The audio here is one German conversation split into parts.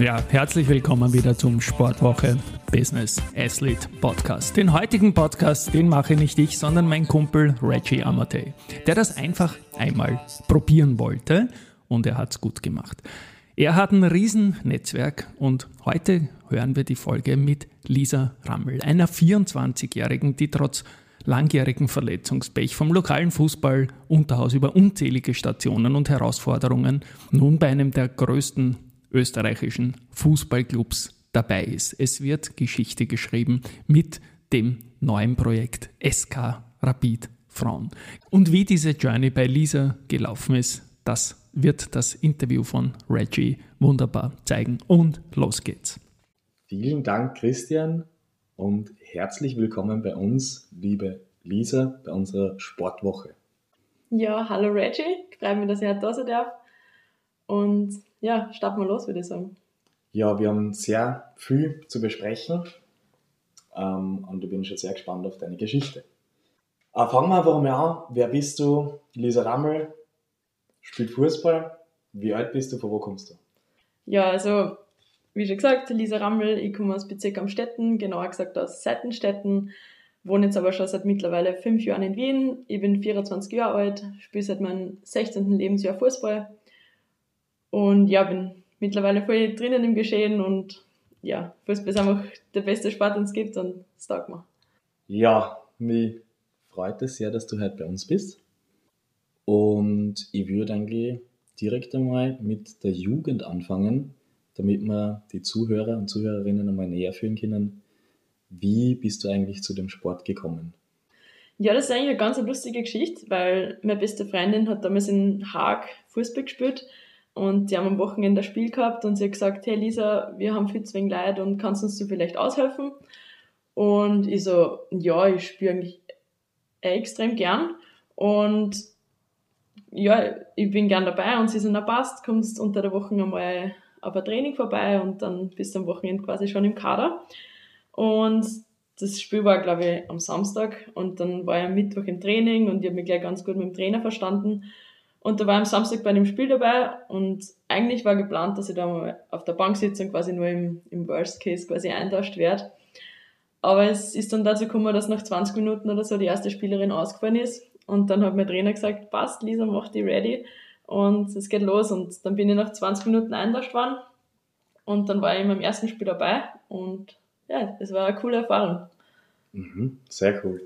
Ja, herzlich willkommen wieder zum Sportwoche Business Athlete Podcast. Den heutigen Podcast, den mache nicht ich, sondern mein Kumpel Reggie Amate, der das einfach einmal probieren wollte und er hat es gut gemacht. Er hat ein Riesennetzwerk und heute hören wir die Folge mit Lisa Rammel, einer 24-Jährigen, die trotz langjährigen Verletzungspech vom lokalen Fußball Unterhaus über unzählige Stationen und Herausforderungen nun bei einem der größten österreichischen Fußballclubs dabei ist. Es wird Geschichte geschrieben mit dem neuen Projekt SK Rapid Frauen. Und wie diese Journey bei Lisa gelaufen ist, das wird das Interview von Reggie wunderbar zeigen. Und los geht's. Vielen Dank, Christian, und herzlich willkommen bei uns, liebe Lisa, bei unserer Sportwoche. Ja, hallo Reggie, freue mich, dass ich heute da sein darf. Und ja, starten wir los, würde ich sagen. Ja, wir haben sehr viel zu besprechen ähm, und ich bin schon sehr gespannt auf deine Geschichte. Äh, fangen wir einfach mal an. Wer bist du? Lisa Rammel, spielt Fußball. Wie alt bist du? Von wo kommst du? Ja, also wie schon gesagt, Lisa Rammel, ich komme aus Bezirk Amstetten, genauer gesagt aus Seitenstetten, wohne jetzt aber schon seit mittlerweile fünf Jahren in Wien. Ich bin 24 Jahre alt, spiele seit meinem 16. Lebensjahr Fußball und ja, bin mittlerweile voll drinnen im Geschehen und ja, Fußball ist einfach der beste Sport, den es gibt und das taugt mir. Ja, mich freut es sehr, dass du heute bei uns bist. Und ich würde eigentlich direkt einmal mit der Jugend anfangen, damit wir die Zuhörer und Zuhörerinnen einmal näher führen können. Wie bist du eigentlich zu dem Sport gekommen? Ja, das ist eigentlich eine ganz lustige Geschichte, weil meine beste Freundin hat damals in Haag Fußball gespielt und die haben am Wochenende ein Spiel gehabt und sie hat gesagt, hey Lisa, wir haben viel zu wenig Leute und kannst uns du vielleicht aushelfen? Und ich so, ja, ich spiele eigentlich extrem gern und ja, ich bin gern dabei und sie sind auch passt, kommst unter der Woche einmal auf ein Training vorbei und dann bist du am Wochenende quasi schon im Kader. Und das Spiel war, glaube ich, am Samstag und dann war ich am Mittwoch im Training und ich habe mich gleich ganz gut mit dem Trainer verstanden und da war ich am Samstag bei dem Spiel dabei und eigentlich war geplant, dass ich da mal auf der Bank sitze und quasi nur im, im Worst Case quasi eintauscht werde. Aber es ist dann dazu gekommen, dass nach 20 Minuten oder so die erste Spielerin ausgefallen ist. Und dann hat mein Trainer gesagt, passt, Lisa, mach die ready. Und es geht los. Und dann bin ich nach 20 Minuten eintauscht worden. Und dann war ich meinem ersten Spiel dabei. Und ja, es war eine coole Erfahrung. Mhm, sehr cool.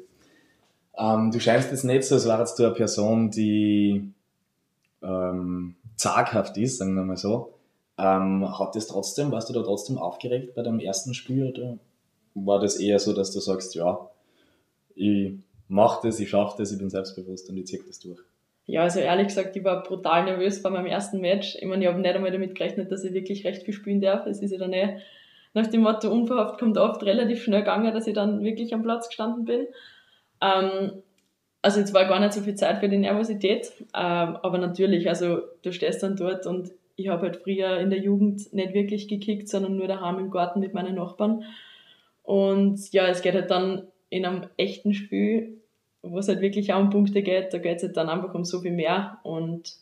Ähm, du scheinst jetzt nicht so, als wärst du eine Person, die ähm, zaghaft ist, sagen wir mal so. Ähm, hat das trotzdem, warst du da trotzdem aufgeregt bei deinem ersten Spiel oder war das eher so, dass du sagst, ja, ich mache das, ich schaffe das, ich bin selbstbewusst und ich ziehe das durch? Ja, also ehrlich gesagt, ich war brutal nervös bei meinem ersten Match. Ich meine, ich habe nicht einmal damit gerechnet, dass ich wirklich recht viel spielen darf. Es ist ja dann eh nach dem Motto, unverhofft kommt oft relativ schnell gegangen, dass ich dann wirklich am Platz gestanden bin. Ähm, also jetzt war gar nicht so viel Zeit für die Nervosität, ähm, aber natürlich, also du stehst dann dort und ich habe halt früher in der Jugend nicht wirklich gekickt, sondern nur daheim im Garten mit meinen Nachbarn. Und ja, es geht halt dann in einem echten Spiel, wo es halt wirklich auch um Punkte geht, da geht es halt dann einfach um so viel mehr. Und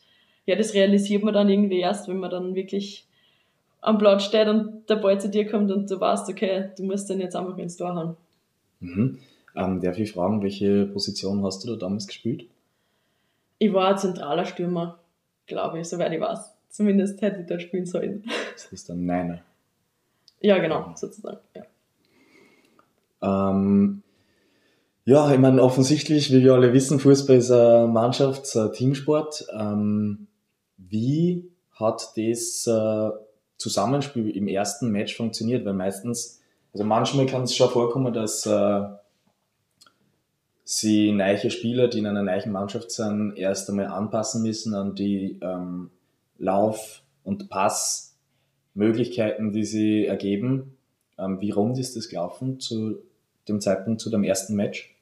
ja, das realisiert man dann irgendwie erst, wenn man dann wirklich am Platz steht und der Ball zu dir kommt und du weißt, okay, du musst den jetzt einfach ins Tor hauen. Mhm. Ähm, darf ich fragen, welche Position hast du da damals gespielt? Ich war ein zentraler Stürmer, glaube ich, soweit ich weiß. Zumindest hätte ich da spielen sollen. Das ist dann Neiner. Ja, genau, sozusagen. Ja. Ähm, ja, ich meine, offensichtlich, wie wir alle wissen, Fußball ist ein Mannschafts-, ein Teamsport. Ähm, wie hat das äh, Zusammenspiel im ersten Match funktioniert? Weil meistens, also manchmal kann es schon vorkommen, dass äh, sie neue Spieler, die in einer neuen Mannschaft sind, erst einmal anpassen müssen an die ähm, Lauf- und Passmöglichkeiten, die sie ergeben. Ähm, wie rund ist das gelaufen zu dem Zeitpunkt zu dem ersten Match?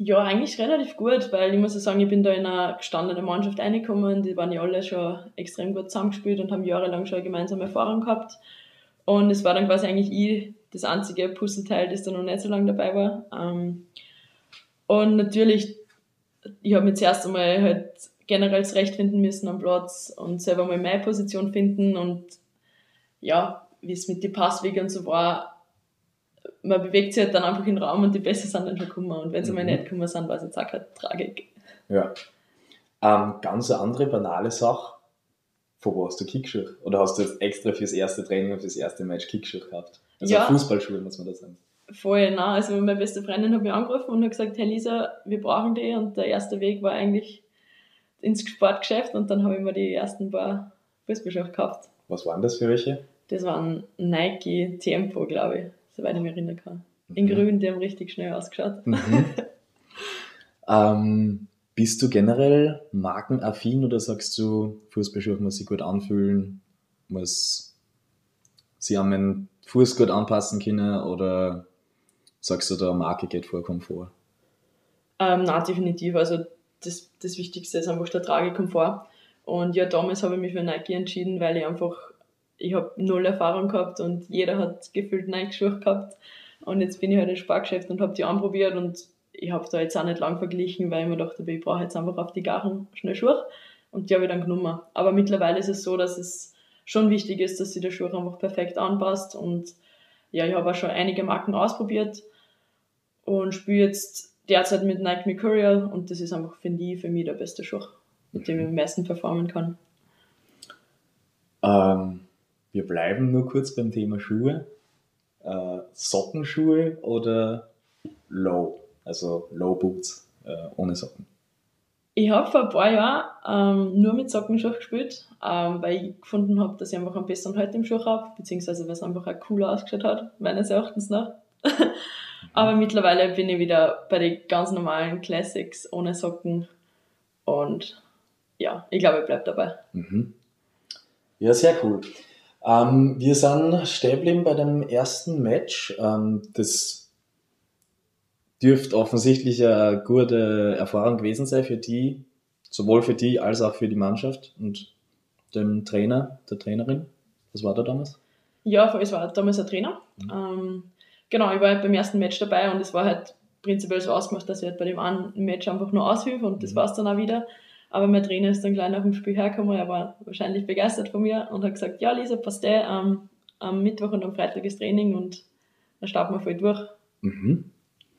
Ja, eigentlich relativ gut, weil ich muss ja sagen, ich bin da in eine gestandene Mannschaft reingekommen, die waren ja alle schon extrem gut zusammengespielt und haben jahrelang schon gemeinsame Erfahrung gehabt. Und es war dann quasi eigentlich ich das einzige Puzzleteil, das da noch nicht so lange dabei war. Ähm, und natürlich, ich habe mich zuerst einmal halt generell zurechtfinden müssen am Platz und selber mal meine Position finden und ja, wie es mit den Passwegen und so war, man bewegt sich halt dann einfach in den Raum und die Bässe sind dann schon gekommen. Und wenn sie mhm. mal nicht gekommen sind, war es jetzt auch keine Tragik. Ja. Ähm, ganz eine andere banale Sache. Von wo hast du Kickschuhe? Oder hast du jetzt extra fürs erste Training und fürs erste Match Kickschuhe gehabt? Also ja. Fußballschuhe, muss man da sagen. Voll, nein. Also meine beste Freundin hat mich angerufen und hat gesagt, hey Lisa, wir brauchen die. Und der erste Weg war eigentlich ins Sportgeschäft und dann habe ich mir die ersten paar Fußballschuhe gekauft. Was waren das für welche? Das waren Nike Tempo, glaube ich soweit ich mich erinnern kann. In mhm. Grün, die haben richtig schnell ausgeschaut. Mhm. ähm, bist du generell markenaffin oder sagst du, Fußballschuhe muss sich gut anfühlen, muss sie an meinen Fuß gut anpassen können oder sagst du, da Marke geht vor Komfort? Ähm, na, definitiv. Also das, das Wichtigste ist einfach der Tragekomfort. Und ja, damals habe ich mich für Nike entschieden, weil ich einfach ich habe null Erfahrung gehabt und jeder hat gefühlt Nike-Schuhe gehabt. Und jetzt bin ich halt im Spargeschäft und habe die anprobiert und ich habe da jetzt auch nicht lang verglichen, weil ich mir dachte, ich brauche jetzt einfach auf die Garen schnell Schuhe und die habe ich dann genommen. Aber mittlerweile ist es so, dass es schon wichtig ist, dass sich der Schuh einfach perfekt anpasst und ja, ich habe auch schon einige Marken ausprobiert und spiele jetzt derzeit mit Nike Mercurial und das ist einfach, finde ich, für mich der beste Schuh, mit dem ich am meisten performen kann. Ähm, wir bleiben nur kurz beim Thema Schuhe. Äh, Sockenschuhe oder Low, also Low Boots äh, ohne Socken? Ich habe vor ein paar Jahren ähm, nur mit Sockenschuhe gespielt, ähm, weil ich gefunden habe, dass ich einfach einen besseren Halt im Schuh habe, beziehungsweise weil es einfach auch cooler ausgeschaut hat, meines Erachtens nach. Aber mittlerweile bin ich wieder bei den ganz normalen Classics ohne Socken und ja, ich glaube, ich bleibe dabei. Mhm. Ja, sehr cool. Ähm, wir sind stehen bei dem ersten Match. Ähm, das dürfte offensichtlich eine gute Erfahrung gewesen sein für die, sowohl für die als auch für die Mannschaft und dem Trainer, der Trainerin. Was war da damals? Ja, es war damals ein Trainer. Mhm. Ähm, genau, ich war halt beim ersten Match dabei und es war halt prinzipiell so ausgemacht, dass ich halt bei dem einen Match einfach nur aushilfe und das mhm. war es dann auch wieder. Aber mein Trainer ist dann gleich nach dem Spiel hergekommen, er war wahrscheinlich begeistert von mir und hat gesagt, ja Lisa, passt eh, ähm, am Mittwoch und am Freitag ist Training und dann starten wir voll durch. Mhm.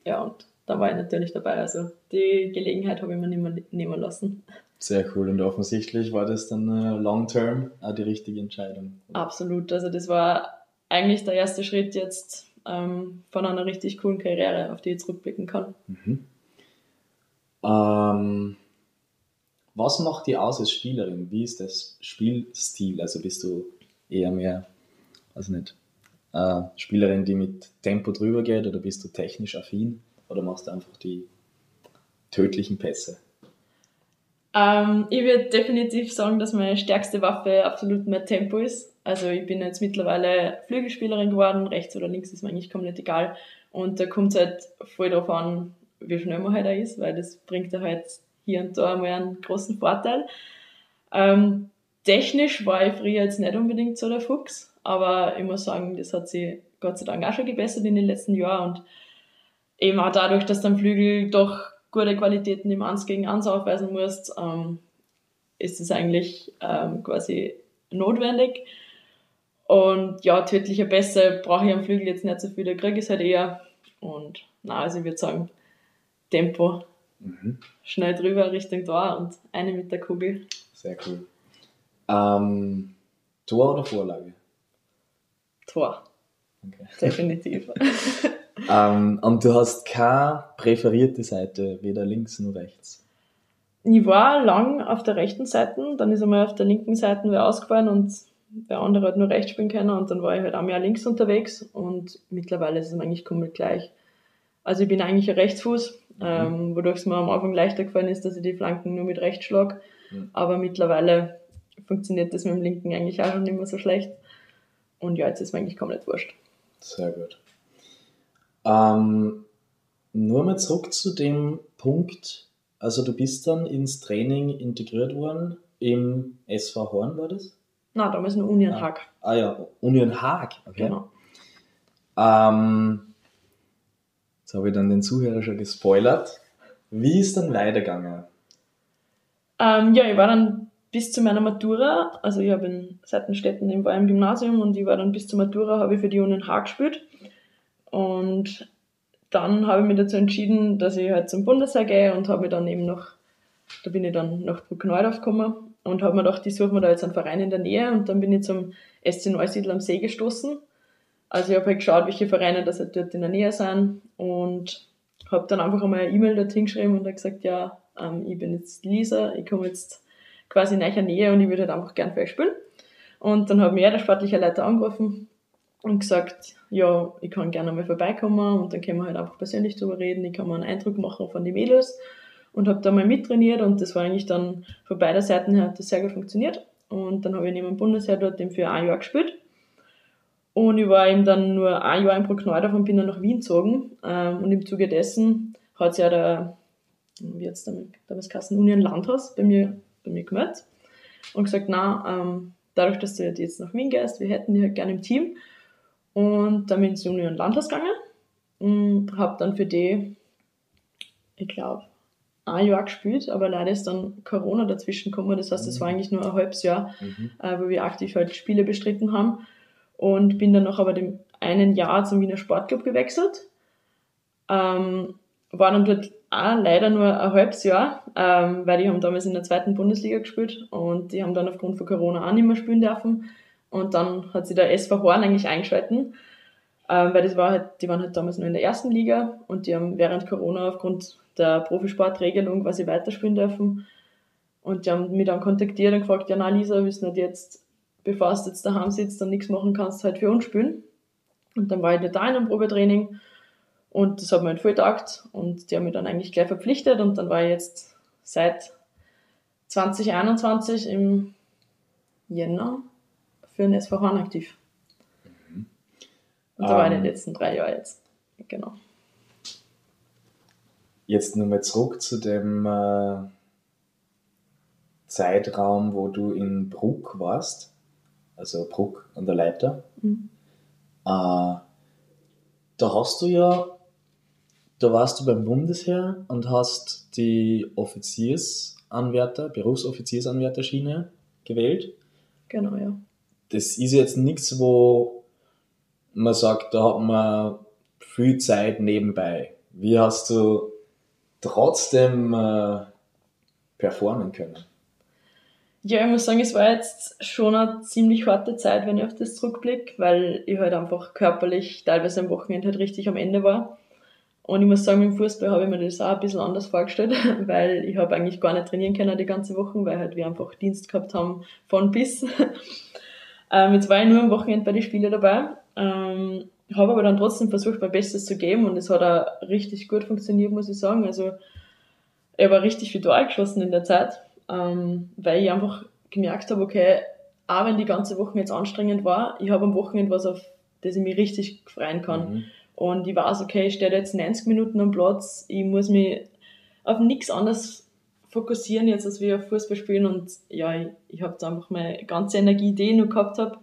Ja, und da war ich natürlich dabei. Also die Gelegenheit habe ich mir nicht mehr nehmen lassen. Sehr cool und offensichtlich war das dann äh, long term auch die richtige Entscheidung. Absolut, also das war eigentlich der erste Schritt jetzt ähm, von einer richtig coolen Karriere, auf die ich zurückblicken kann. Mhm. Ähm, was macht dir aus als Spielerin? Wie ist das Spielstil? Also bist du eher mehr, also nicht, äh, Spielerin, die mit Tempo drüber geht oder bist du technisch affin oder machst du einfach die tödlichen Pässe? Ähm, ich würde definitiv sagen, dass meine stärkste Waffe absolut mein Tempo ist. Also ich bin jetzt mittlerweile Flügelspielerin geworden, rechts oder links ist mir eigentlich komplett egal. Und da kommt es halt voll darauf an, wie schnell man halt da ist, weil das bringt er halt hier und da mal einen großen Vorteil. Ähm, technisch war ich früher jetzt nicht unbedingt so der Fuchs, aber ich muss sagen, das hat sich Gott sei Dank auch schon gebessert in den letzten Jahren und eben auch dadurch, dass dann Flügel doch gute Qualitäten im 1 gegen 1 aufweisen musst, ähm, ist es eigentlich ähm, quasi notwendig. Und ja, tödliche Pässe brauche ich am Flügel jetzt nicht so viel, der kriege ich halt eher. Und na, also ich würde sagen, Tempo Mhm. Schnell drüber Richtung Tor und eine mit der Kugel. Sehr cool. Ähm, Tor oder Vorlage? Tor. Okay. Definitiv. ähm, und du hast keine präferierte Seite, weder links noch rechts? Ich war lang auf der rechten Seite, dann ist einmal auf der linken Seite wer ausgefallen und der andere hat nur rechts spielen können und dann war ich halt auch mehr links unterwegs und mittlerweile ist es eigentlich komplett gleich. Also ich bin eigentlich ein Rechtsfuß, mhm. ähm, wodurch es mir am Anfang leichter gefallen ist, dass ich die Flanken nur mit rechts schlage. Mhm. Aber mittlerweile funktioniert das mit dem linken eigentlich auch schon nicht mehr so schlecht. Und ja, jetzt ist mir eigentlich komplett wurscht. Sehr gut. Ähm, nur mal zurück zu dem Punkt, also du bist dann ins Training integriert worden im SV Horn, war das? Na, damals nur Union Haag. Ah ja, Union Haag, okay. Genau. Ähm, jetzt habe ich dann den Zuhörer schon gespoilert. Wie ist dann weitergegangen? Ähm, ja, ich war dann bis zu meiner Matura, also ich habe in Seitenstädten im, im Gymnasium und ich war dann bis zur Matura, habe ich für die Union Haag gespielt. Und dann habe ich mich dazu entschieden, dass ich halt zum Bundesheer gehe und habe mich dann eben noch, da bin ich dann nach Bruckneudorf gekommen und habe mir gedacht, ich suche mir da jetzt einen Verein in der Nähe und dann bin ich zum SC Neusiedl am See gestoßen. Also ich habe halt geschaut, welche Vereine das halt dort in der Nähe sind und habe dann einfach einmal eine E-Mail dorthin geschrieben und habe gesagt, ja, ähm, ich bin jetzt Lisa, ich komme jetzt quasi in eurer Nähe und ich würde halt einfach gern für euch spielen. Und dann hat mir der sportliche Leiter angerufen und gesagt, ja, ich kann gerne mal vorbeikommen und dann können wir halt einfach persönlich drüber reden, ich kann mir einen Eindruck machen von den Mädels und habe da mal mittrainiert und das war eigentlich dann von beider Seiten her hat das sehr gut funktioniert. Und dann habe ich neben dem Bundesheer dort eben für ein Jahr gespielt. Und ich war eben dann nur ein Jahr in Bruckneudorf und bin dann nach Wien gezogen. Ähm, und im Zuge dessen hat sich ja der, wie jetzt damals Kassen Union Landhaus bei mir, bei mir gemeldet und gesagt, na, ähm, dadurch, dass du jetzt nach Wien gehst, wir hätten dich halt gerne im Team und dann bin ich ins Union Landhaus gegangen und habe dann für die, ich glaube, ein Jahr gespielt, aber leider ist dann Corona dazwischen gekommen. Das heißt, es war eigentlich nur ein halbes Jahr, Mhm. äh, wo wir aktiv halt Spiele bestritten haben. Und bin dann noch aber dem einen Jahr zum Wiener Sportclub gewechselt. Ähm, war dann dort auch leider nur ein halbes Jahr, ähm, weil die haben damals in der zweiten Bundesliga gespielt und die haben dann aufgrund von Corona auch nicht mehr spielen dürfen. Und dann hat sich der SV Horn eigentlich eingeschalten, ähm, weil das war halt, die waren halt damals nur in der ersten Liga und die haben während Corona aufgrund der Profisportregelung quasi weiterspielen dürfen. Und die haben mich dann kontaktiert und gefragt, ja na Lisa, willst du nicht jetzt, bevor du jetzt daheim sitzt und nichts machen kannst, halt für uns spielen? Und dann war ich da in einem Probetraining und das hat mir halt voll getaugt und die haben mich dann eigentlich gleich verpflichtet und dann war ich jetzt seit 2021 im Jänner für den SV Horn aktiv. Und da war ich Ähm. die letzten drei Jahre jetzt. Genau. Jetzt nochmal zurück zu dem äh, Zeitraum, wo du in Bruck warst, also Bruck an der Leiter. Mhm. Äh, da hast du ja, da warst du beim Bundesheer und hast die Offiziersanwärter, Berufsoffiziersanwärterschiene gewählt. Genau, ja. Das ist jetzt nichts, wo man sagt, da hat man viel Zeit nebenbei. Wie hast du trotzdem äh, performen können? Ja, ich muss sagen, es war jetzt schon eine ziemlich harte Zeit, wenn ich auf das zurückblicke, weil ich halt einfach körperlich teilweise am Wochenende halt richtig am Ende war. Und ich muss sagen, im Fußball habe ich mir das auch ein bisschen anders vorgestellt, weil ich habe eigentlich gar nicht trainieren können die ganze Woche, weil halt wir einfach Dienst gehabt haben von bis. Ähm, jetzt war ich nur am Wochenende bei den Spielen dabei, ähm, habe aber dann trotzdem versucht, mein Bestes zu geben und es hat auch richtig gut funktioniert, muss ich sagen. Also ich habe richtig viel Tor geschossen in der Zeit, ähm, weil ich einfach gemerkt habe, okay, auch wenn die ganze Woche jetzt anstrengend war, ich habe am Wochenende was, auf das ich mich richtig freuen kann. Mhm. Und ich weiß, okay, ich stehe jetzt 90 Minuten am Platz, ich muss mich auf nichts anderes fokussieren jetzt, als wir Fußball spielen. Und ja, ich, ich habe da einfach meine ganze Energie, die ich noch gehabt habe,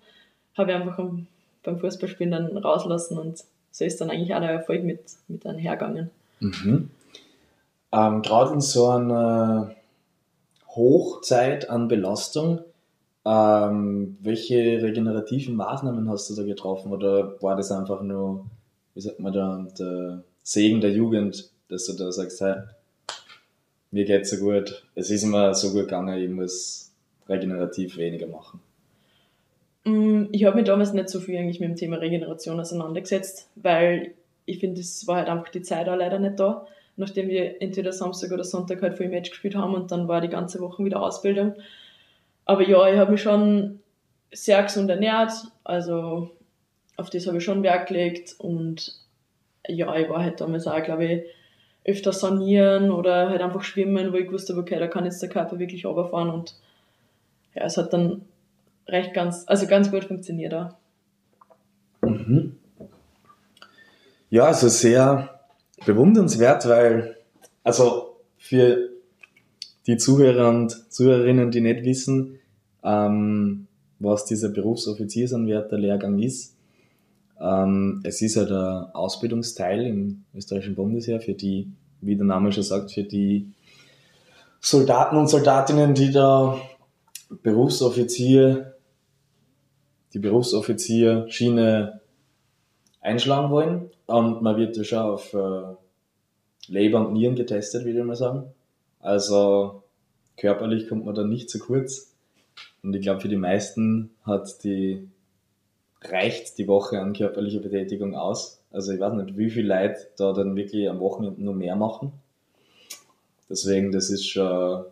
habe ich einfach beim Fußballspielen dann rauslassen und so ist dann eigentlich auch der Erfolg mit, mit einhergegangen. Mhm. Ähm, Gerade in so einer Hochzeit an Belastung, ähm, welche regenerativen Maßnahmen hast du da getroffen oder war das einfach nur, wie sagt man da, der Segen der Jugend, dass du da sagst, hey, mir geht's so gut, es ist mir so gut gegangen, ich muss regenerativ weniger machen. Mm, Ich habe mich damals nicht so viel eigentlich mit dem Thema Regeneration auseinandergesetzt, weil ich finde, es war halt einfach die Zeit auch leider nicht da, nachdem wir entweder Samstag oder Sonntag halt voll Match gespielt haben und dann war die ganze Woche wieder Ausbildung. Aber ja, ich habe mich schon sehr gesund ernährt, also auf das habe ich schon Wert gelegt und ja, ich war halt damals auch, glaube ich, öfter sanieren oder halt einfach schwimmen, wo ich gewusst habe, okay, da kann jetzt der Körper wirklich runterfahren und ja, es hat dann recht ganz, also ganz gut funktioniert auch. Mhm. Ja, also sehr bewundernswert, weil, also für die Zuhörer und Zuhörerinnen, die nicht wissen, ähm, was dieser Berufsoffiziersanwärter Lehrgang ist. Ähm, es ist ja der Ausbildungsteil im österreichischen Bundesheer für die, wie der Name schon sagt, für die Soldaten und Soldatinnen, die da Berufsoffizier, die Berufsoffizierschiene einschlagen wollen. Und man wird ja schon auf äh, Leber und Nieren getestet, würde ich mal sagen. Also körperlich kommt man da nicht zu kurz. Und ich glaube, für die meisten hat die, reicht die Woche an körperlicher Betätigung aus. Also ich weiß nicht, wie viele Leute da dann wirklich am Wochenende nur mehr machen. Deswegen, das ist schon,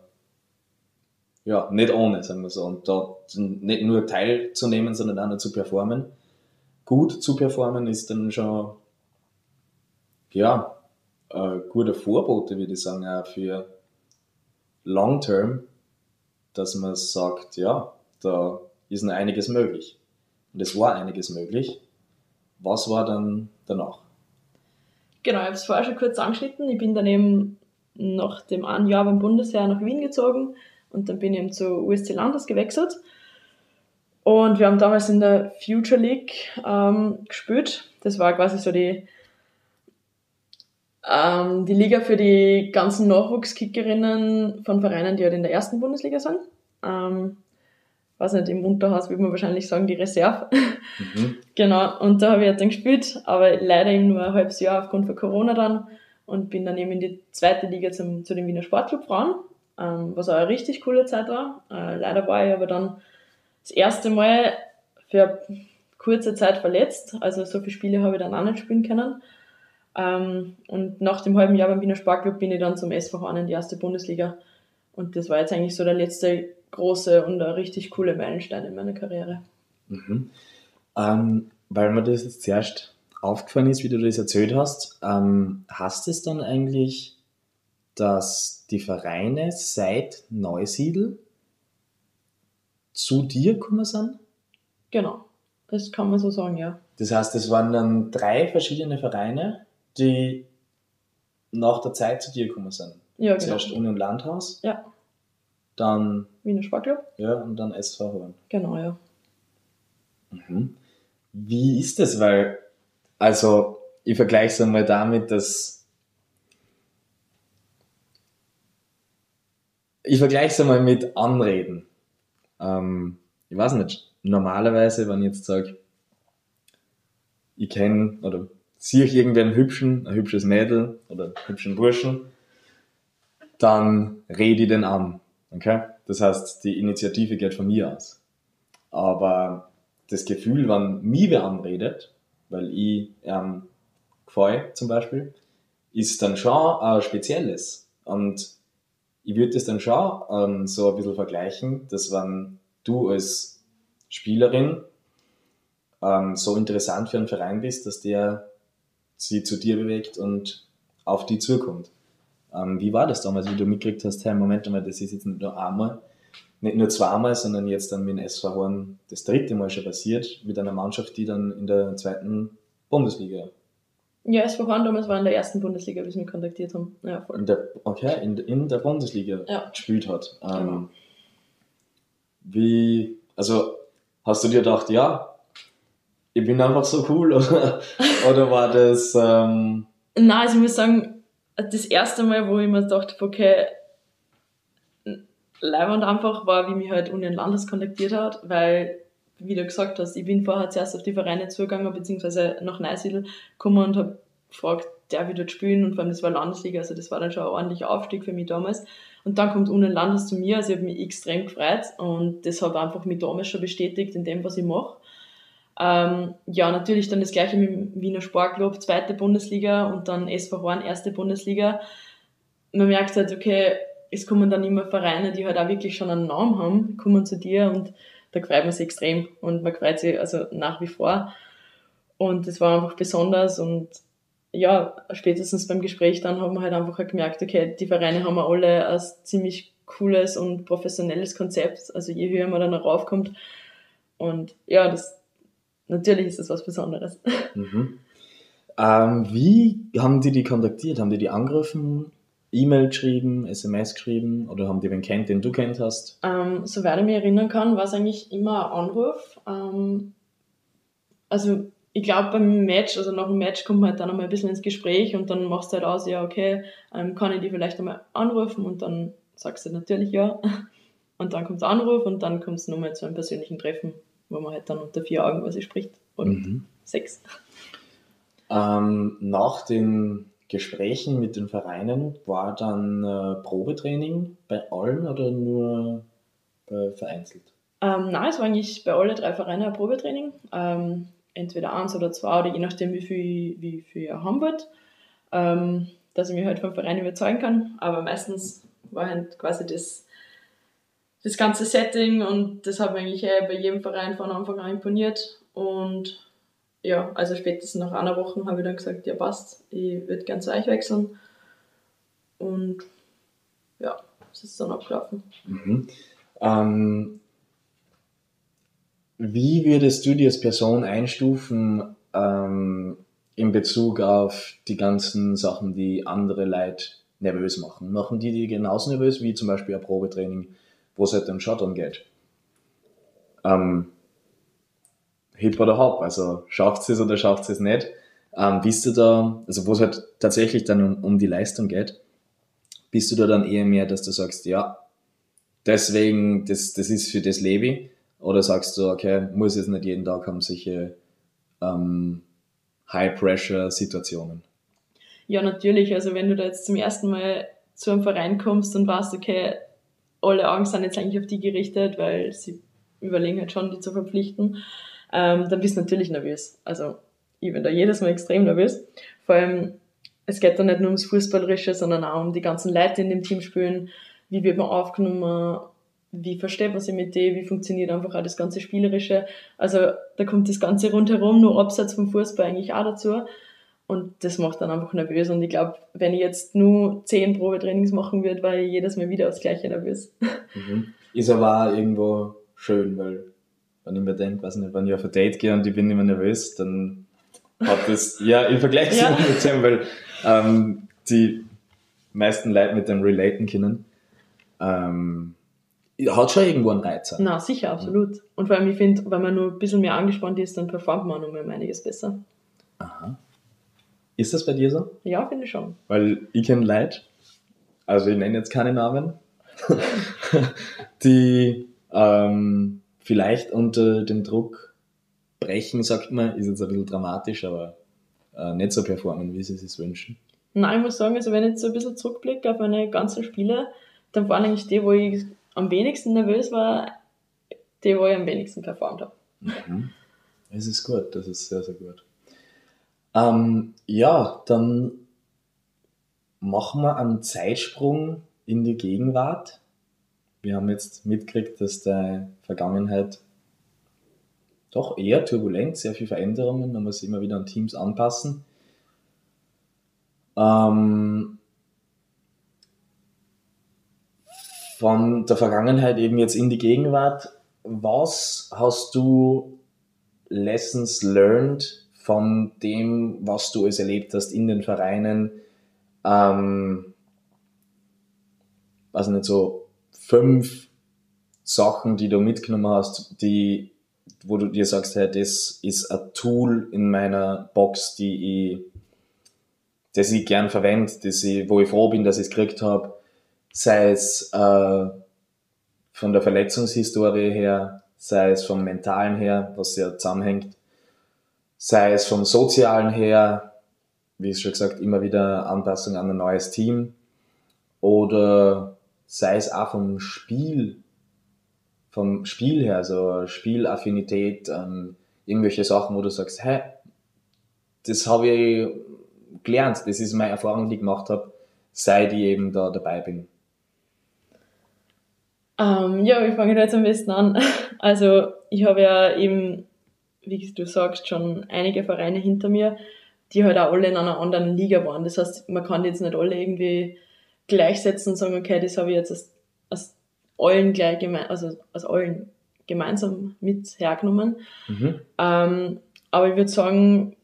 ja, nicht ohne, sagen wir so. Und dort nicht nur teilzunehmen, sondern auch noch zu performen. Gut zu performen ist dann schon, ja, ein guter Vorbote, würde ich sagen, auch für Long Term, dass man sagt, ja, da ist noch einiges möglich. Und es war einiges möglich. Was war dann danach? Genau, ich habe es vorher schon kurz angeschnitten. Ich bin dann eben nach dem einen Jahr beim Bundesheer nach Wien gezogen und dann bin ich eben zu USC Landers gewechselt. Und wir haben damals in der Future League ähm, gespielt. Das war quasi so die, ähm, die Liga für die ganzen Nachwuchskickerinnen von Vereinen, die halt in der ersten Bundesliga sind. Ähm, weiß nicht, im Unterhaus würde man wahrscheinlich sagen, die Reserve. Mhm. genau, und da habe ich halt dann gespielt, aber leider eben nur ein halbes Jahr aufgrund von Corona dann und bin dann eben in die zweite Liga zum, zu den Wiener Sportclub Frauen, ähm, was auch eine richtig coole Zeit war. Äh, leider war ich aber dann das erste Mal für kurze Zeit verletzt, also so viele Spiele habe ich dann auch nicht spielen können. Ähm, und nach dem halben Jahr beim Wiener Sportclub bin ich dann zum SV Horn in die erste Bundesliga. Und das war jetzt eigentlich so der letzte große und eine richtig coole Meilenstein in meiner Karriere. Mhm. Ähm, weil mir das jetzt zuerst aufgefallen ist, wie du das erzählt hast, ähm, hast es dann eigentlich, dass die Vereine seit Neusiedl zu dir gekommen sind? Genau, das kann man so sagen, ja. Das heißt, es waren dann drei verschiedene Vereine, die nach der Zeit zu dir gekommen sind. Ja, genau. Zuerst Union Landhaus. Ja. Dann. Wiener Sportclub. Ja, und dann SV. Genau, ja. Mhm. Wie ist das? Weil also, ich vergleiche es einmal damit, dass ich vergleiche es einmal mit Anreden. Ähm, ich weiß nicht, normalerweise, wenn ich jetzt sage, ich kenne oder sehe ich irgendwen hübschen, ein hübsches Mädel oder einen hübschen Burschen, dann rede ich den an. Okay? Das heißt, die Initiative geht von mir aus. Aber das Gefühl, wenn mich wer anredet, weil ich ähm, gefällt zum Beispiel, ist dann schon ein spezielles. Und ich würde das dann schon ähm, so ein bisschen vergleichen, dass wenn du als Spielerin ähm, so interessant für einen Verein bist, dass der sie zu dir bewegt und auf die zukommt. Ähm, wie war das damals, wie du mitgekriegt hast, hey, Moment mal, das ist jetzt nicht nur einmal, nicht nur zweimal, sondern jetzt dann mit dem SV Horn das dritte Mal schon passiert, mit einer Mannschaft, die dann in der zweiten Bundesliga. Ja, SV Horn damals war in der ersten Bundesliga, wie sie mich kontaktiert haben. Ja, voll. In der, okay, in, in der Bundesliga ja. gespielt hat. Ähm, Genau. Wie, also hast du dir gedacht, ja, ich bin einfach so cool oder, oder war das, ähm, Nein, also ich muss sagen, das erste Mal, wo ich mir dachte, okay, leibend einfach war, wie mich halt Union Landes kontaktiert hat, weil, wie du gesagt hast, ich bin vorher zuerst auf die Vereine zugegangen, beziehungsweise nach Neusiedl gekommen und habe gefragt, der wird dort spielen und vor allem das war Landesliga, also das war dann schon ein ordentlicher Aufstieg für mich damals. Und dann kommt Union Landes zu mir, also ich habe mich extrem gefreut und das hat einfach mich damals schon bestätigt in dem, was ich mache. Ähm, ja, natürlich dann das gleiche mit dem Wiener Sportclub, zweite Bundesliga und dann SV Horn, erste Bundesliga. Man merkt halt, okay, es kommen dann immer Vereine, die halt auch wirklich schon einen Namen haben, kommen zu dir und da freut man sich extrem und man freut sich also nach wie vor. Und das war einfach besonders und ja, spätestens beim Gespräch dann haben wir halt einfach gemerkt, okay, die Vereine haben alle ein ziemlich cooles und professionelles Konzept, also je höher man dann raufkommt und ja, das natürlich ist das was Besonderes. mhm. Ähm, wie haben die die kontaktiert? Haben die die angerufen, E-Mail geschrieben, SMS geschrieben oder haben die wen kennt, den du kennt hast? Ähm, soweit ich mich erinnern kann, war es eigentlich immer ein Anruf. Ähm, also ich glaube beim Match, also nach dem Match kommt man halt dann einmal ein bisschen ins Gespräch und dann machst du halt aus, ja okay, ähm, kann ich die vielleicht einmal anrufen und dann sagst du natürlich ja. Und dann kommt der Anruf und dann kommt es nochmal zu einem persönlichen Treffen, wo man halt dann unter vier Augen quasi spricht. Oder Mhm. sechs. Ähm, nach den Gesprächen mit den Vereinen war dann äh, Probetraining bei allen oder nur bei vereinzelt? Ähm, nein, es war eigentlich bei alle drei Vereinen ein Probetraining. Ähm, entweder eins oder zwei, oder je nachdem, wie viel, wie viel ihr haben wollt. Ähm, dass ich mich halt vom Verein überzeugen kann. Aber meistens war halt quasi das, das ganze Setting und das hat mir eigentlich bei jedem Verein von Anfang an imponiert. Und ja, also spätestens nach einer Woche habe ich dann gesagt, ja passt, ich würde gern zu euch wechseln. Und ja, es ist dann abgelaufen. Mhm. Ähm, wie würdest du dich als Person einstufen ähm, in Bezug auf die ganzen Sachen, die andere Leute nervös machen? Machen die die genauso nervös wie zum Beispiel ein Probetraining, wo es halt um Shot geht? Ähm, Hip oder Hop, also schafft es oder schafft es nicht? Ähm, bist du da, also wo es halt tatsächlich dann um, um die Leistung geht, bist du da dann eher mehr, dass du sagst, ja, deswegen, das, das ist für das Lebe? Oder sagst du, okay, muss jetzt nicht jeden Tag haben solche ähm, High-Pressure-Situationen? Ja, natürlich. Also wenn du da jetzt zum ersten Mal zu einem Verein kommst und weißt, okay, alle Augen sind jetzt eigentlich auf die gerichtet, weil sie überlegen halt schon, die zu verpflichten, ähm, dann bist du natürlich nervös. Also ich bin da jedes Mal extrem nervös. Vor allem, es geht da nicht nur ums Fußballerische, sondern auch um die ganzen Leute, die in dem Team spielen. Wie wird man aufgenommen? Wie versteht man sich mit denen? Wie funktioniert einfach auch das ganze Spielerische? Also da kommt das Ganze rundherum, nur abseits vom Fußball eigentlich auch dazu. Und das macht dann einfach nervös. Und ich glaube, wenn ich jetzt nur zehn Probetrainings machen würde, war ich jedes Mal wieder aufs Gleiche nervös. Mhm. Ist aber auch irgendwo schön, weil wenn ich mir denke, weiß nicht, wenn ich auf ein Date gehe und ich bin mehr nervös, dann hat das, ja, im Vergleich zu Ja. dem, weil ähm, die meisten Leute mit dem relaten können, ähm, hat schon irgendwo einen Reiz. auch. Na, sicher, absolut. Und vor allem, ich finde, wenn man nur ein bisschen mehr angespannt ist, dann performt man um einiges besser. Aha. Ist das bei dir so? Ja, finde ich schon. Weil ich kenne Leute, also ich nenne jetzt keine Namen, die ähm, vielleicht unter dem Druck brechen, sagt man, ist jetzt ein bisschen dramatisch, aber äh, nicht so performen, wie sie es sich wünschen. Nein, ich muss sagen, also wenn ich jetzt so ein bisschen zurückblicke auf meine ganzen Spiele, dann waren eigentlich die, wo ich am wenigsten nervös war, die, wo ich am wenigsten performt habe. Mhm. Es ist gut, das ist sehr, sehr gut. Ähm, ja, dann machen wir einen Zeitsprung in die Gegenwart. Wir haben jetzt mitgekriegt, dass der Vergangenheit doch eher turbulent, sehr viele Veränderungen, man muss immer wieder an Teams anpassen. Ähm, von der Vergangenheit eben jetzt in die Gegenwart. Was hast du Lessons learned von dem, was du es erlebt hast in den Vereinen? Ähm, also nicht so fünf Sachen, die du mitgenommen hast, die, wo du dir sagst, hey, das ist ein Tool in meiner Box, die ich, das ich gern verwende, das ich, wo ich froh bin, dass ich es gekriegt habe, sei es äh, von der Verletzungshistorie her, sei es vom mentalen her, was ja zusammenhängt, sei es vom sozialen her, wie schon gesagt, immer wieder Anpassung an ein neues Team oder sei es auch vom Spiel, vom Spiel her, also Spielaffinität, ähm, irgendwelche Sachen, wo du sagst, hä, das habe ich gelernt, das ist meine Erfahrung, die ich gemacht habe, seit ich eben da dabei bin. Ähm, ja, wir fangen jetzt am besten an. Also, ich habe ja eben, wie du sagst, schon einige Vereine hinter mir, die halt auch alle in einer anderen Liga waren. Das heißt, man kann jetzt nicht alle irgendwie gleichsetzen und sagen, okay, das habe ich jetzt als, als allen gleich geme also als allen gemeinsam mit hergenommen. Mhm. Ähm, aber ich würde sagen,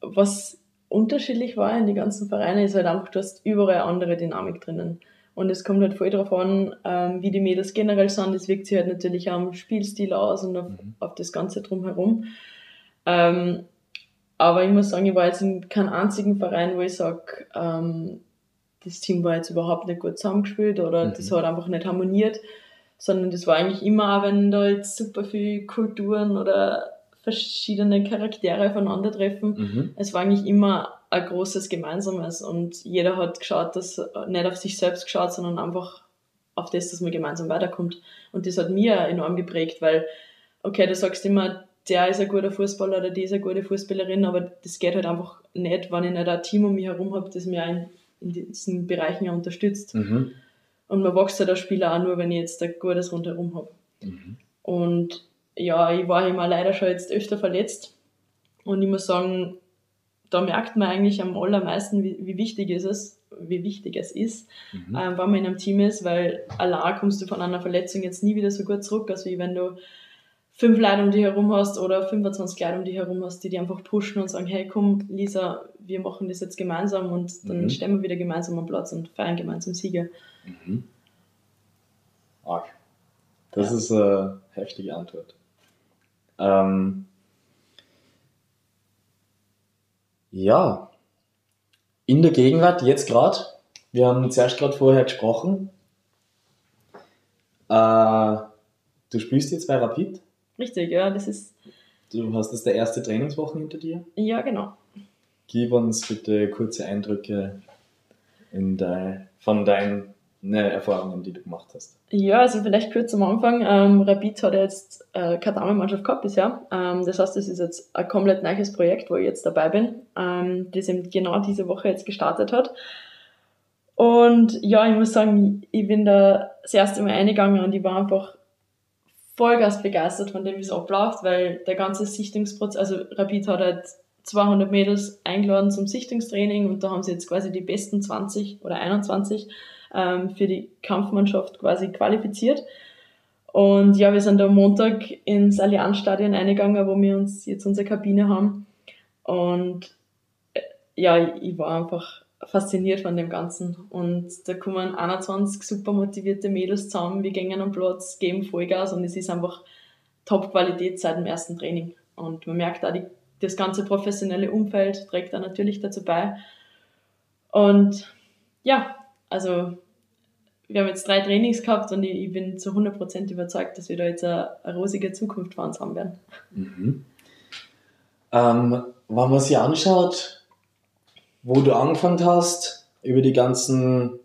was unterschiedlich war in die ganzen Vereine, ist halt einfach, du hast überall andere Dynamik drinnen. Und es kommt halt voll darauf an, ähm, wie die Mädels generell sind. Das wirkt sich halt natürlich am Spielstil aus und auf, mhm. auf das Ganze drumherum. Ähm, aber ich muss sagen, ich war jetzt in keinem einzigen Verein, wo ich sage, ähm, das Team war jetzt überhaupt nicht gut zusammengespielt oder mhm. das hat einfach nicht harmoniert, sondern das war eigentlich immer, wenn da jetzt super viele Kulturen oder verschiedene Charaktere aufeinandertreffen. Mhm. Es war eigentlich immer ein großes Gemeinsames und jeder hat geschaut, dass nicht auf sich selbst geschaut, sondern einfach auf das, dass man gemeinsam weiterkommt. Und das hat mir enorm geprägt, weil, okay, du sagst immer, der ist ein guter Fußballer oder die ist eine gute Fußballerin, aber das geht halt einfach nicht, wenn ich nicht ein Team um mich herum habe, das mir in, in diesen Bereichen ja unterstützt. Mhm. Und man wächst halt als Spieler auch nur, wenn ich jetzt ein gutes rundherum habe. Mhm. Und ja, ich war immer leider schon jetzt öfter verletzt. Und ich muss sagen, da merkt man eigentlich am allermeisten, wie, wie wichtig ist es, wie wichtig es ist, mhm. ähm, wenn man in einem Team ist, weil allein kommst du von einer Verletzung jetzt nie wieder so gut zurück, als wie wenn du fünf Leute um dich herum hast oder 25 Leute um dich herum hast, die dich einfach pushen und sagen, hey komm Lisa, wir machen das jetzt gemeinsam und dann mhm. stehen wir wieder gemeinsam am Platz und feiern gemeinsam Siege. Mhm. Arg. Das ja. ist eine heftige Antwort. Ähm, ja, in der Gegenwart, jetzt gerade, wir haben zuerst gerade vorher gesprochen, äh, du spielst jetzt bei Rapid? Richtig, ja, das ist... Du hast das der erste Trainingswochen hinter dir? Ja, genau. Gib uns bitte kurze Eindrücke in de, von deinen ne, Erfahrungen, die du gemacht hast? Ja, also vielleicht kurz am Anfang. Ähm, Rapid hat jetzt äh, keine Damenmannschaft gehabt bisher. Ähm, das heißt, das ist jetzt ein komplett neues Projekt, wo ich jetzt dabei bin, ähm, das eben genau diese Woche jetzt gestartet hat. Und ja, ich muss sagen, ich bin da das erste Mal eingegangen und ich war einfach vollgas begeistert von dem, wie es abläuft, weil der ganze Sichtungsprozess, also Rapid hat halt 200 Mädels eingeladen zum Sichtungstraining und da haben sie jetzt quasi die besten 20 oder 21 ähm, für die Kampfmannschaft quasi qualifiziert. Und ja, wir sind am Montag ins Allianzstadion eingegangen, wo wir uns jetzt unsere Kabine haben. Und äh, ja, ich war einfach fasziniert von dem Ganzen. Und da kommen 21 super motivierte Mädels zusammen, wir gehen am Platz, geben Vollgas und es ist einfach Top-Qualität seit dem ersten Training. Und man merkt auch, die, das ganze professionelle Umfeld trägt da natürlich dazu bei. Und ja, also wir haben jetzt drei Trainings gehabt und ich, bin zu 100% überzeugt, dass wir da jetzt eine, eine rosige Zukunft vor uns haben werden. Mhm. Ähm, wenn man sich anschaut, wo du angefangen hast, über die ganzen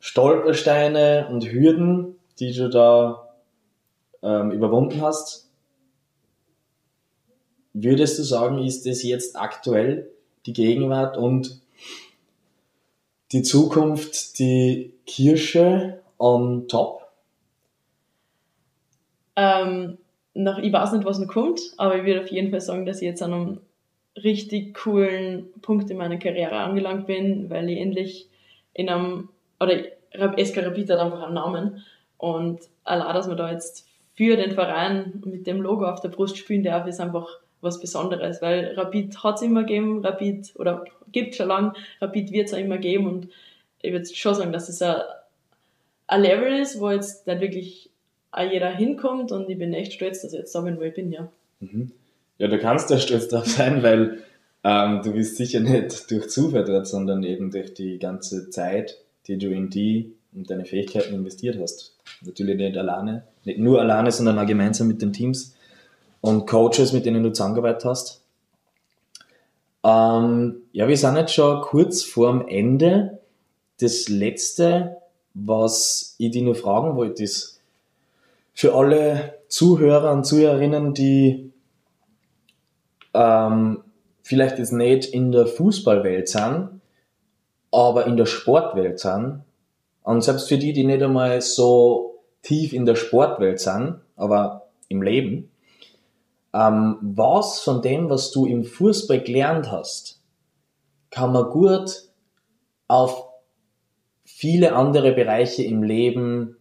Stolpersteine und Hürden, die du da ähm, überwunden hast, würdest du sagen, ist das jetzt aktuell die Gegenwart und die Zukunft die Kirsche on top? Ähm, noch, ich weiß nicht, was noch kommt, aber ich würde auf jeden Fall sagen, dass ich jetzt an einem richtig coolen Punkt in meiner Karriere angelangt bin, weil ich endlich in einem, oder SK Rapid hat einfach einen Namen und allein, dass man da jetzt für den Verein mit dem Logo auf der Brust spielen darf, ist einfach was Besonderes, weil Rapid hat es immer gegeben, Rapid, oder gibt schon lange, Rapid wird es auch immer geben und ich würde schon sagen, dass es ein, Level ist, wo jetzt nicht wirklich jeder hinkommt und ich bin echt stolz, dass ich jetzt da bin, wo ich bin, ja. Mhm. Ja, du kannst da stolz drauf sein, weil ähm, du bist sicher nicht durch Zufall dort, sondern eben durch die ganze Zeit, die du in die und deine Fähigkeiten investiert hast. Natürlich nicht alleine, nicht nur alleine, sondern auch gemeinsam mit den Teams und Coaches, mit denen du zusammengearbeitet hast. Ähm, ja, wir sind jetzt schon kurz vorm Ende. Das letzte, was ich dich nur fragen wollte, ist für alle Zuhörer und Zuhörerinnen, die ähm, vielleicht jetzt nicht in der Fußballwelt sind, aber in der Sportwelt sind. Und selbst für die, die nicht einmal so tief in der Sportwelt sind, aber im Leben, ähm, was von dem, was du im Fußball gelernt hast, kann man gut auf viele andere Bereiche im Leben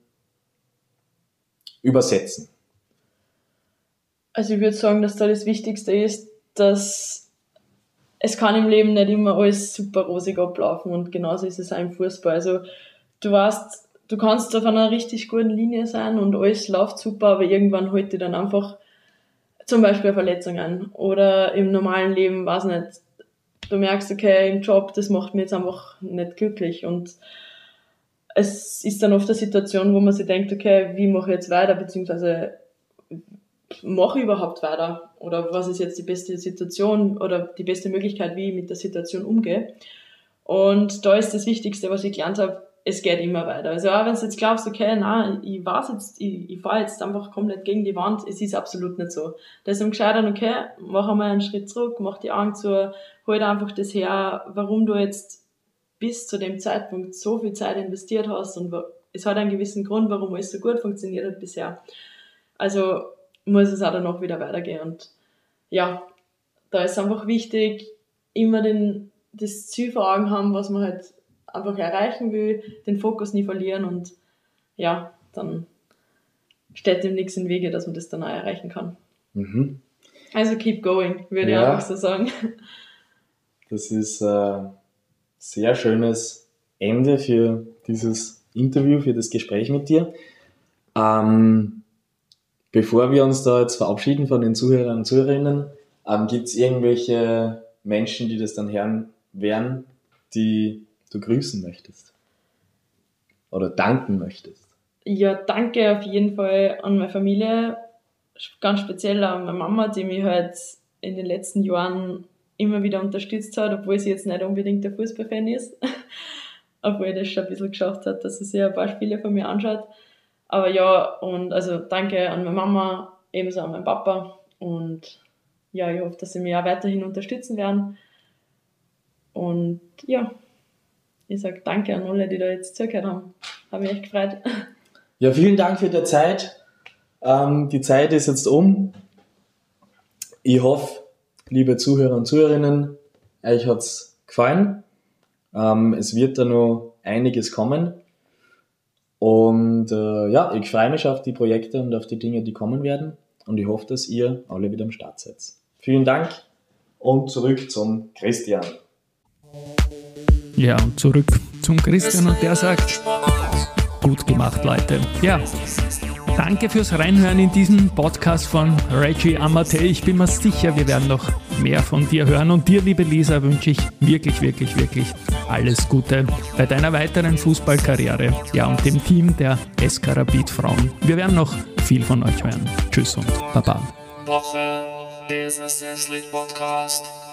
übersetzen? Also ich würde sagen, dass da das Wichtigste ist, dass es kann im Leben nicht immer alles super rosig ablaufen und genauso ist es auch im Fußball. Also du weißt, du kannst auf einer richtig guten Linie sein und alles läuft super, aber irgendwann holt dir dann einfach zum Beispiel Verletzungen oder im normalen Leben, weiß nicht, du merkst, okay, im Job, das macht mich jetzt einfach nicht glücklich. Und es ist dann oft eine Situation, wo man sich denkt, okay, wie mache ich jetzt weiter, beziehungsweise mache ich überhaupt weiter? Oder was ist jetzt die beste Situation oder die beste Möglichkeit, wie ich mit der Situation umgehe. Und da ist das Wichtigste, was ich gelernt habe, es geht immer weiter. Also auch wenn du jetzt glaubst, okay, na, ich weiß jetzt, ich, ich fahre jetzt einfach komplett gegen die Wand, es ist absolut nicht so. Am gescheitern, okay, mach einmal einen Schritt zurück, mach die Augen zu, hol einfach das her, warum du jetzt bis zu dem Zeitpunkt so viel Zeit investiert hast und es hat einen gewissen Grund, warum alles so gut funktioniert hat bisher. Also muss es auch danach wieder weitergehen und ja, da ist einfach wichtig, immer den, das Ziel vor Augen haben, was man halt einfach erreichen will, den Fokus nie verlieren und ja, dann steht dem nichts im Wege, dass man das dann auch erreichen kann. Mhm. Also keep going, würde ja, ich einfach so sagen. Das ist ein sehr schönes Ende für dieses Interview, für das Gespräch mit dir. Ähm, bevor wir uns da jetzt verabschieden von den Zuhörern und Zuhörerinnen, ähm, gibt es irgendwelche Menschen, die das dann hören werden, die du grüßen möchtest? Oder danken möchtest? Ja, danke auf jeden Fall an meine Familie, ganz speziell an meine Mama, die mich halt in den letzten Jahren immer wieder unterstützt hat, obwohl sie jetzt nicht unbedingt der Fußballfan ist. obwohl das schon ein bisschen geschafft hat, dass sie sich ein paar Spiele von mir anschaut. Aber ja, und also danke an meine Mama, ebenso an meinen Papa und ja, ich hoffe, dass sie mich auch weiterhin unterstützen werden. Und ja, ich sage danke an alle, die da jetzt zugehört haben. Habe mich echt gefreut. Ja, vielen Dank für die Zeit. Ähm, die Zeit ist jetzt um. Ich hoffe, liebe Zuhörer und Zuhörerinnen, euch hat es gefallen. Ähm, es wird da noch einiges kommen. Und äh, ja, ich freue mich auf die Projekte und auf die Dinge, die kommen werden. Und ich hoffe, dass ihr alle wieder am Start seid. Vielen Dank und zurück zum Christian. Ja, und zurück zum Christian und der sagt, gut gemacht, Leute. Ja, danke fürs Reinhören in diesen Podcast von Reggie Amate. Ich bin mir sicher, wir werden noch mehr von dir hören. Und dir, liebe Lisa, wünsche ich wirklich, wirklich, wirklich alles Gute bei deiner weiteren Fußballkarriere. Ja, und dem Team der SK Rapid Frauen. Wir werden noch viel von euch hören. Tschüss und Baba. Woche, Business Podcast.